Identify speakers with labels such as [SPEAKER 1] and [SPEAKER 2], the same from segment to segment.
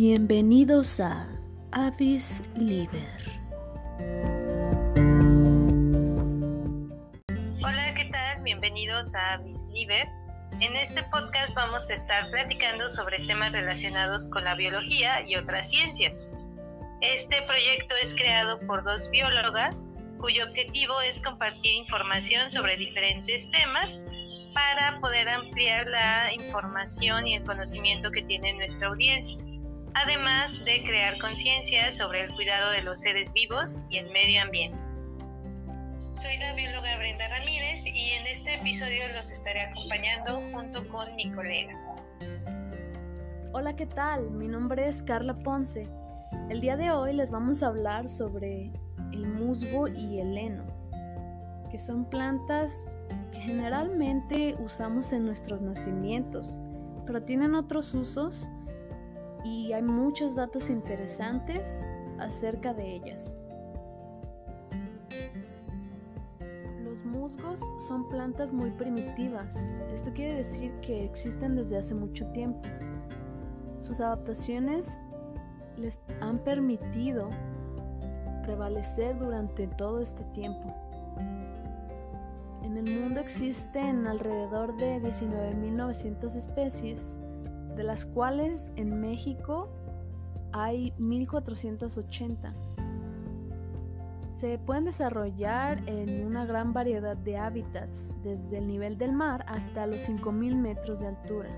[SPEAKER 1] Bienvenidos a Avis Liber.
[SPEAKER 2] Hola, ¿qué tal? Bienvenidos a Avis Liber. En este podcast vamos a estar platicando sobre temas relacionados con la biología y otras ciencias. Este proyecto es creado por dos biólogas cuyo objetivo es compartir información sobre diferentes temas para poder ampliar la información y el conocimiento que tiene nuestra audiencia además de crear conciencia sobre el cuidado de los seres vivos y el medio ambiente. Soy la bióloga Brenda Ramírez y en este episodio los estaré acompañando junto con mi colega.
[SPEAKER 1] Hola, ¿qué tal? Mi nombre es Carla Ponce. El día de hoy les vamos a hablar sobre el musgo y el heno, que son plantas que generalmente usamos en nuestros nacimientos, pero tienen otros usos y hay muchos datos interesantes acerca de ellas. Los musgos son plantas muy primitivas. Esto quiere decir que existen desde hace mucho tiempo. Sus adaptaciones les han permitido prevalecer durante todo este tiempo. En el mundo existen alrededor de 19.900 especies de las cuales en México hay 1480. Se pueden desarrollar en una gran variedad de hábitats, desde el nivel del mar hasta los 5000 metros de altura.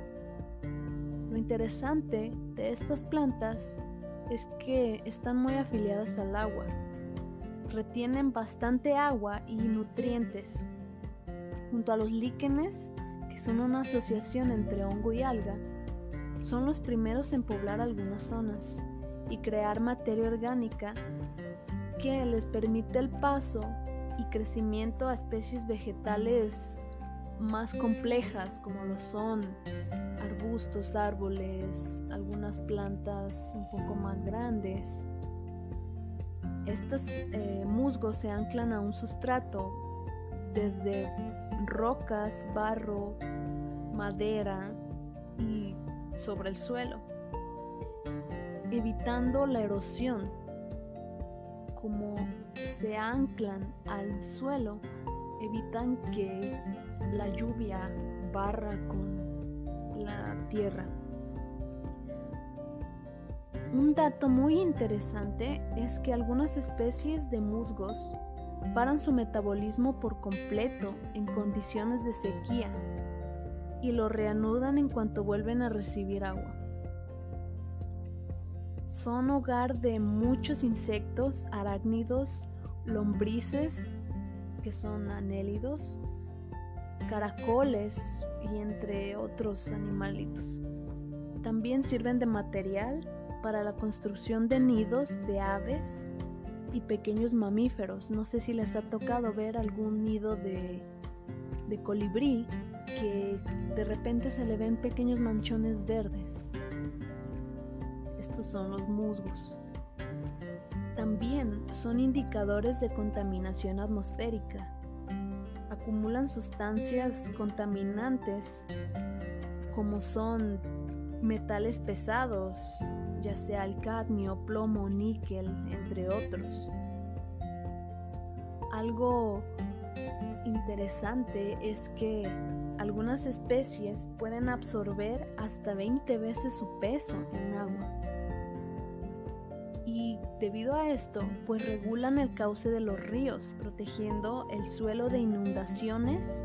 [SPEAKER 1] Lo interesante de estas plantas es que están muy afiliadas al agua. Retienen bastante agua y nutrientes. Junto a los líquenes, que son una asociación entre hongo y alga, son los primeros en poblar algunas zonas y crear materia orgánica que les permite el paso y crecimiento a especies vegetales más complejas como lo son arbustos, árboles, algunas plantas un poco más grandes. Estos eh, musgos se anclan a un sustrato desde rocas, barro, madera y sobre el suelo, evitando la erosión. Como se anclan al suelo, evitan que la lluvia barra con la tierra. Un dato muy interesante es que algunas especies de musgos paran su metabolismo por completo en condiciones de sequía y lo reanudan en cuanto vuelven a recibir agua. Son hogar de muchos insectos, arácnidos, lombrices, que son anélidos, caracoles y entre otros animalitos. También sirven de material para la construcción de nidos de aves y pequeños mamíferos. No sé si les ha tocado ver algún nido de, de colibrí que de repente se le ven pequeños manchones verdes. Estos son los musgos. También son indicadores de contaminación atmosférica. Acumulan sustancias contaminantes como son metales pesados, ya sea el cadmio, plomo, níquel, entre otros. Algo interesante es que algunas especies pueden absorber hasta 20 veces su peso en agua. Y debido a esto, pues regulan el cauce de los ríos, protegiendo el suelo de inundaciones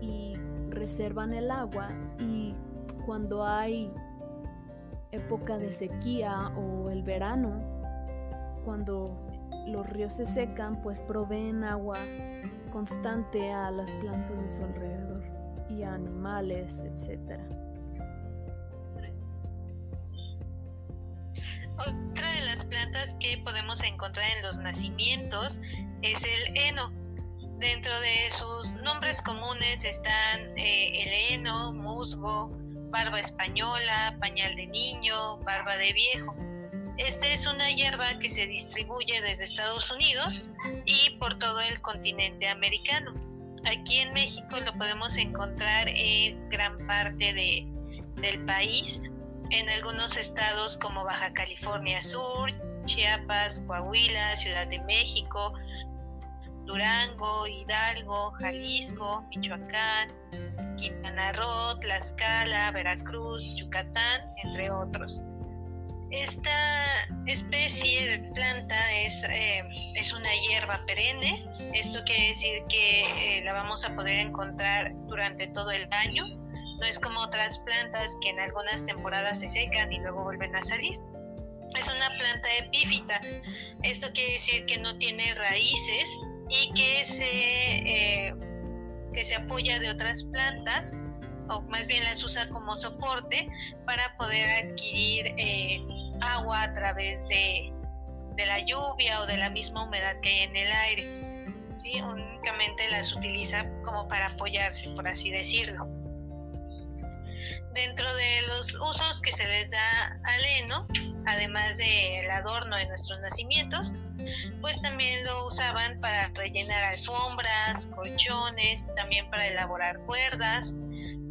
[SPEAKER 1] y reservan el agua y cuando hay época de sequía o el verano, cuando los ríos se secan, pues proveen agua constante a las plantas de su alrededor y a animales, etc.
[SPEAKER 2] Otra de las plantas que podemos encontrar en los nacimientos es el heno. Dentro de sus nombres comunes están eh, el heno, musgo, barba española, pañal de niño, barba de viejo. Esta es una hierba que se distribuye desde Estados Unidos y por todo el continente americano. Aquí en México lo podemos encontrar en gran parte de, del país en algunos estados como Baja California Sur, Chiapas, Coahuila, Ciudad de México, Durango, Hidalgo, Jalisco, Michoacán, Quintana Roo, Tlaxcala, Veracruz, Yucatán, entre otros. Esta especie de planta es, eh, es una hierba perenne. Esto quiere decir que eh, la vamos a poder encontrar durante todo el año. No es como otras plantas que en algunas temporadas se secan y luego vuelven a salir. Es una planta epífita. Esto quiere decir que no tiene raíces y que se, eh, que se apoya de otras plantas o más bien las usa como soporte para poder adquirir agua a través de, la lluvia o de la misma humedad que hay en el aire. Únicamente las utiliza como para apoyarse, por así decirlo. Dentro de los usos que se les da al heno, además del adorno de nuestros nacimientos, pues también lo usaban para rellenar alfombras, colchones, también para elaborar cuerdas,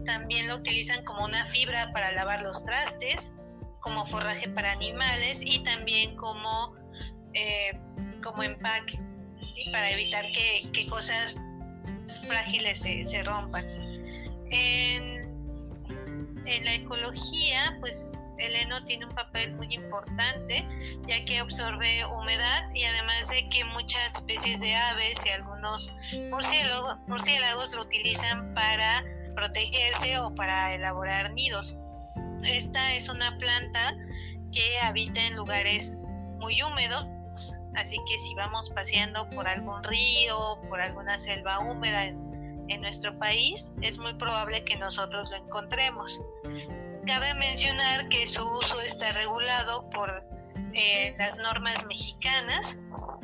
[SPEAKER 2] también lo utilizan como una fibra para lavar los trastes como forraje para animales y también como, eh, como empaque, para evitar que, cosas frágiles se, rompan. En, la ecología, pues el heno tiene un papel muy importante ya que absorbe humedad y además de que muchas especies de aves y algunos murciélagos, murciélagos lo utilizan para protegerse o para elaborar nidos. Esta es una planta que habita en lugares muy húmedos, así que si vamos paseando por algún río, por alguna selva húmeda en, nuestro país, es muy probable que nosotros lo encontremos. Cabe mencionar que su uso está regulado por eh, las normas mexicanas,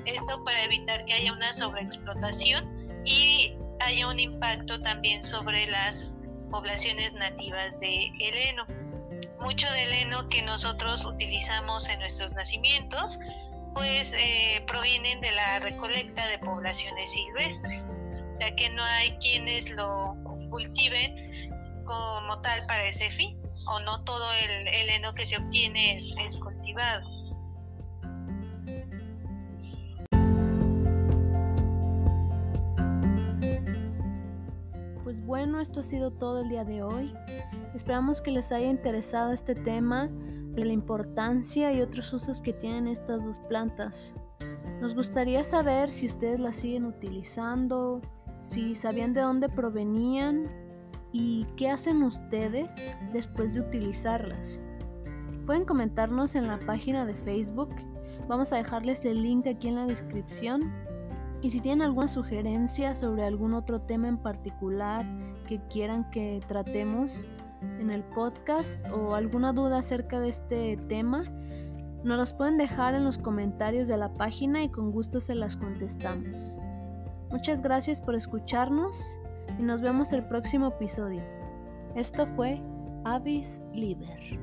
[SPEAKER 2] esto para evitar que haya una sobreexplotación y haya un impacto también sobre las poblaciones nativas de heno mucho del heno que nosotros utilizamos en nuestros nacimientos, pues eh, provienen de la recolecta de poblaciones silvestres. O sea que no hay quienes lo cultiven como tal para ese fin, o no todo el, heno que se obtiene es, es cultivado.
[SPEAKER 1] Pues bueno, esto ha sido todo el día de hoy. Esperamos que les haya interesado este tema de la importancia y otros usos que tienen estas dos plantas. Nos gustaría saber si ustedes las siguen utilizando, si sabían de dónde provenían y qué hacen ustedes después de utilizarlas. Pueden comentarnos en la página de Facebook. Vamos a dejarles el link aquí en la descripción. Y si tienen alguna sugerencia sobre algún otro tema en particular que quieran que tratemos, en el podcast o alguna duda acerca de este tema, nos las pueden dejar en los comentarios de la página y con gusto se las contestamos. Muchas gracias por escucharnos y nos vemos el próximo episodio. Esto fue Avis Liber.